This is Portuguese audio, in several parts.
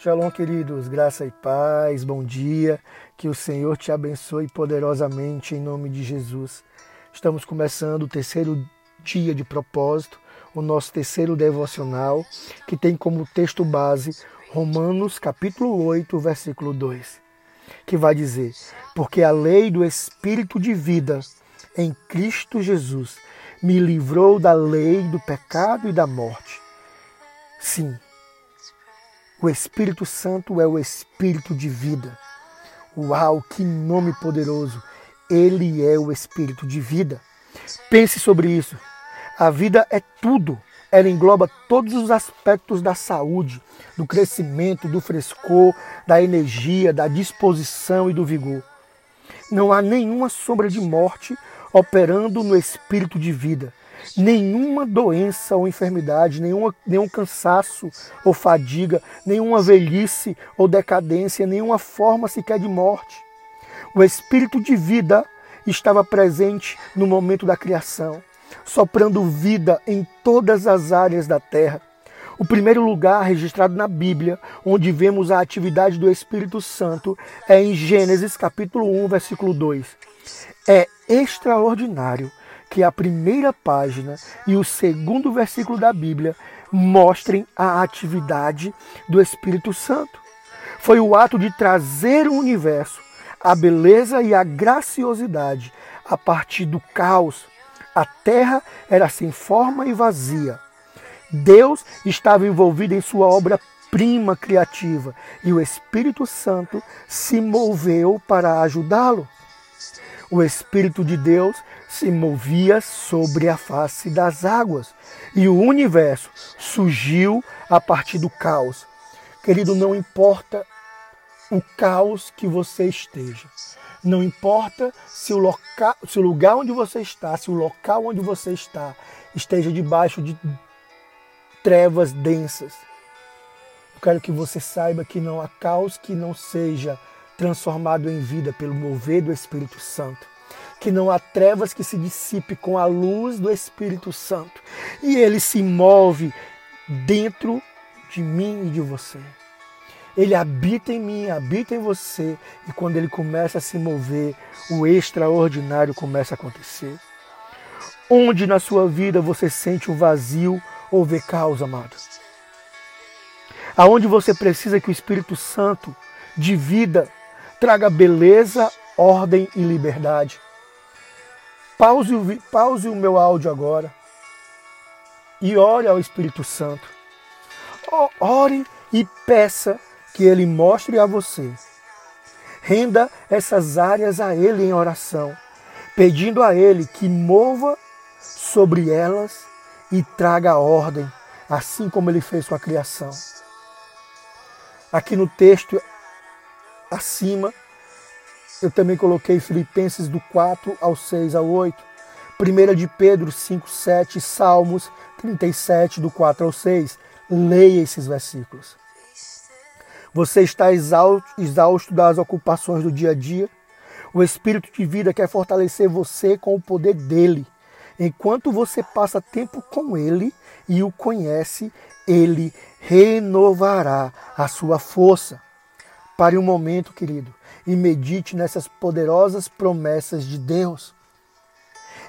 Shalom, queridos, graça e paz, bom dia, que o Senhor te abençoe poderosamente em nome de Jesus. Estamos começando o terceiro dia de propósito, o nosso terceiro devocional, que tem como texto base Romanos capítulo 8, versículo 2, que vai dizer: Porque a lei do Espírito de vida em Cristo Jesus me livrou da lei do pecado e da morte. Sim, o Espírito Santo é o Espírito de vida. Uau, que nome poderoso! Ele é o Espírito de vida. Pense sobre isso. A vida é tudo. Ela engloba todos os aspectos da saúde, do crescimento, do frescor, da energia, da disposição e do vigor. Não há nenhuma sombra de morte operando no espírito de vida nenhuma doença ou enfermidade, nenhuma, nenhum cansaço ou fadiga, nenhuma velhice ou decadência, nenhuma forma sequer de morte. O espírito de vida estava presente no momento da criação, soprando vida em todas as áreas da terra. O primeiro lugar registrado na Bíblia, onde vemos a atividade do Espírito Santo, é em Gênesis capítulo 1, versículo 2. É extraordinário que a primeira página e o segundo versículo da Bíblia mostrem a atividade do Espírito Santo. Foi o ato de trazer o universo, a beleza e a graciosidade a partir do caos. A terra era sem forma e vazia. Deus estava envolvido em sua obra prima criativa e o Espírito Santo se moveu para ajudá-lo. O Espírito de Deus se movia sobre a face das águas e o universo surgiu a partir do caos. Querido, não importa o caos que você esteja, não importa se o, se o lugar onde você está, se o local onde você está esteja debaixo de trevas densas. Eu quero que você saiba que não há caos que não seja transformado em vida pelo mover do Espírito Santo que não há trevas que se dissipe com a luz do Espírito Santo. E ele se move dentro de mim e de você. Ele habita em mim, habita em você, e quando ele começa a se mover, o extraordinário começa a acontecer. Onde na sua vida você sente um vazio ou vê caos, amado? Aonde você precisa que o Espírito Santo de vida traga beleza, ordem e liberdade. Pause, pause o meu áudio agora e ore ao Espírito Santo. Ore e peça que Ele mostre a você. Renda essas áreas a Ele em oração, pedindo a Ele que mova sobre elas e traga ordem, assim como Ele fez com a criação. Aqui no texto acima, eu também coloquei Filipenses do 4 ao 6 ao 8, 1 de Pedro 5, 7, Salmos 37 do 4 ao 6. Leia esses versículos. Você está exausto, das ocupações do dia a dia? O Espírito de vida quer fortalecer você com o poder dele. Enquanto você passa tempo com ele e o conhece, ele renovará a sua força. Pare um momento, querido, e medite nessas poderosas promessas de Deus.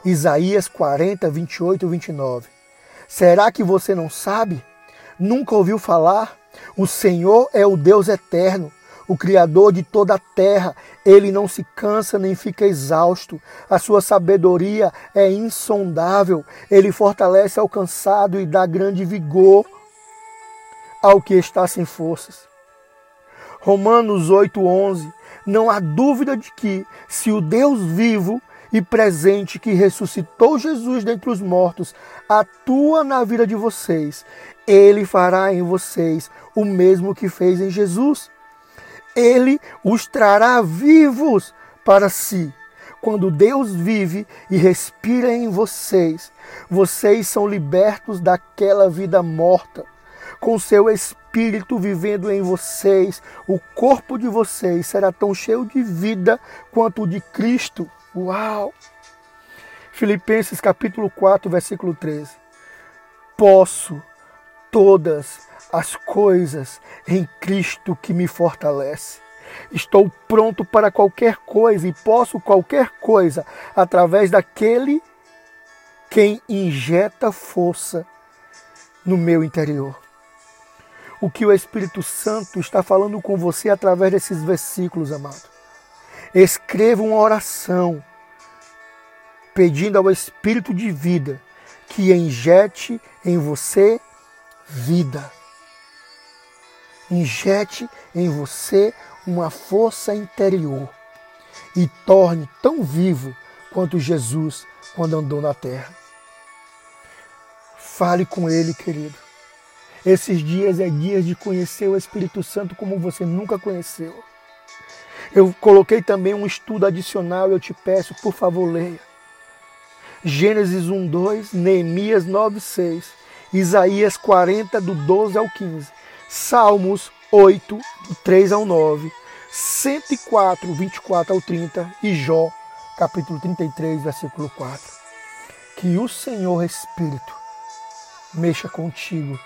Isaías 40, 28 e 29. Será que você não sabe? Nunca ouviu falar? O Senhor é o Deus eterno, o Criador de toda a terra. Ele não se cansa nem fica exausto. A sua sabedoria é insondável. Ele fortalece ao cansado e dá grande vigor ao que está sem forças. Romanos 8:11. Não há dúvida de que se o Deus vivo e presente que ressuscitou Jesus dentre os mortos atua na vida de vocês, ele fará em vocês o mesmo que fez em Jesus. Ele os trará vivos para si. Quando Deus vive e respira em vocês, vocês são libertos daquela vida morta com seu Espírito vivendo em vocês, o corpo de vocês será tão cheio de vida quanto o de Cristo. Uau! Filipenses capítulo 4, versículo 13. Posso todas as coisas em Cristo que me fortalece. Estou pronto para qualquer coisa e posso qualquer coisa através daquele quem injeta força no meu interior. O que o Espírito Santo está falando com você através desses versículos, amado. Escreva uma oração pedindo ao Espírito de vida que injete em você vida. Injete em você uma força interior e torne tão vivo quanto Jesus quando andou na terra. Fale com Ele, querido. Esses dias é dias de conhecer o Espírito Santo como você nunca conheceu. Eu coloquei também um estudo adicional, eu te peço, por favor, leia. Gênesis 1, 2, Neemias 9, 6, Isaías 40, do 12 ao 15, Salmos 8, do 3 ao 9, 104, 24 ao 30 e Jó, capítulo 33, versículo 4. Que o Senhor Espírito mexa contigo,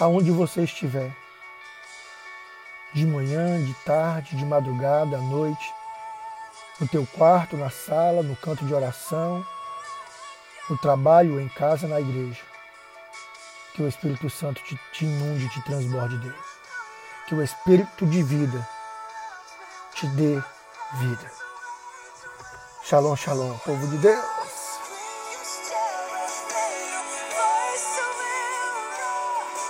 aonde você estiver, de manhã, de tarde, de madrugada, à noite, no teu quarto, na sala, no canto de oração, no trabalho, em casa, na igreja. Que o Espírito Santo te, te inunde, te transborde dele. Que o Espírito de vida te dê vida. Shalom, shalom, povo de Deus.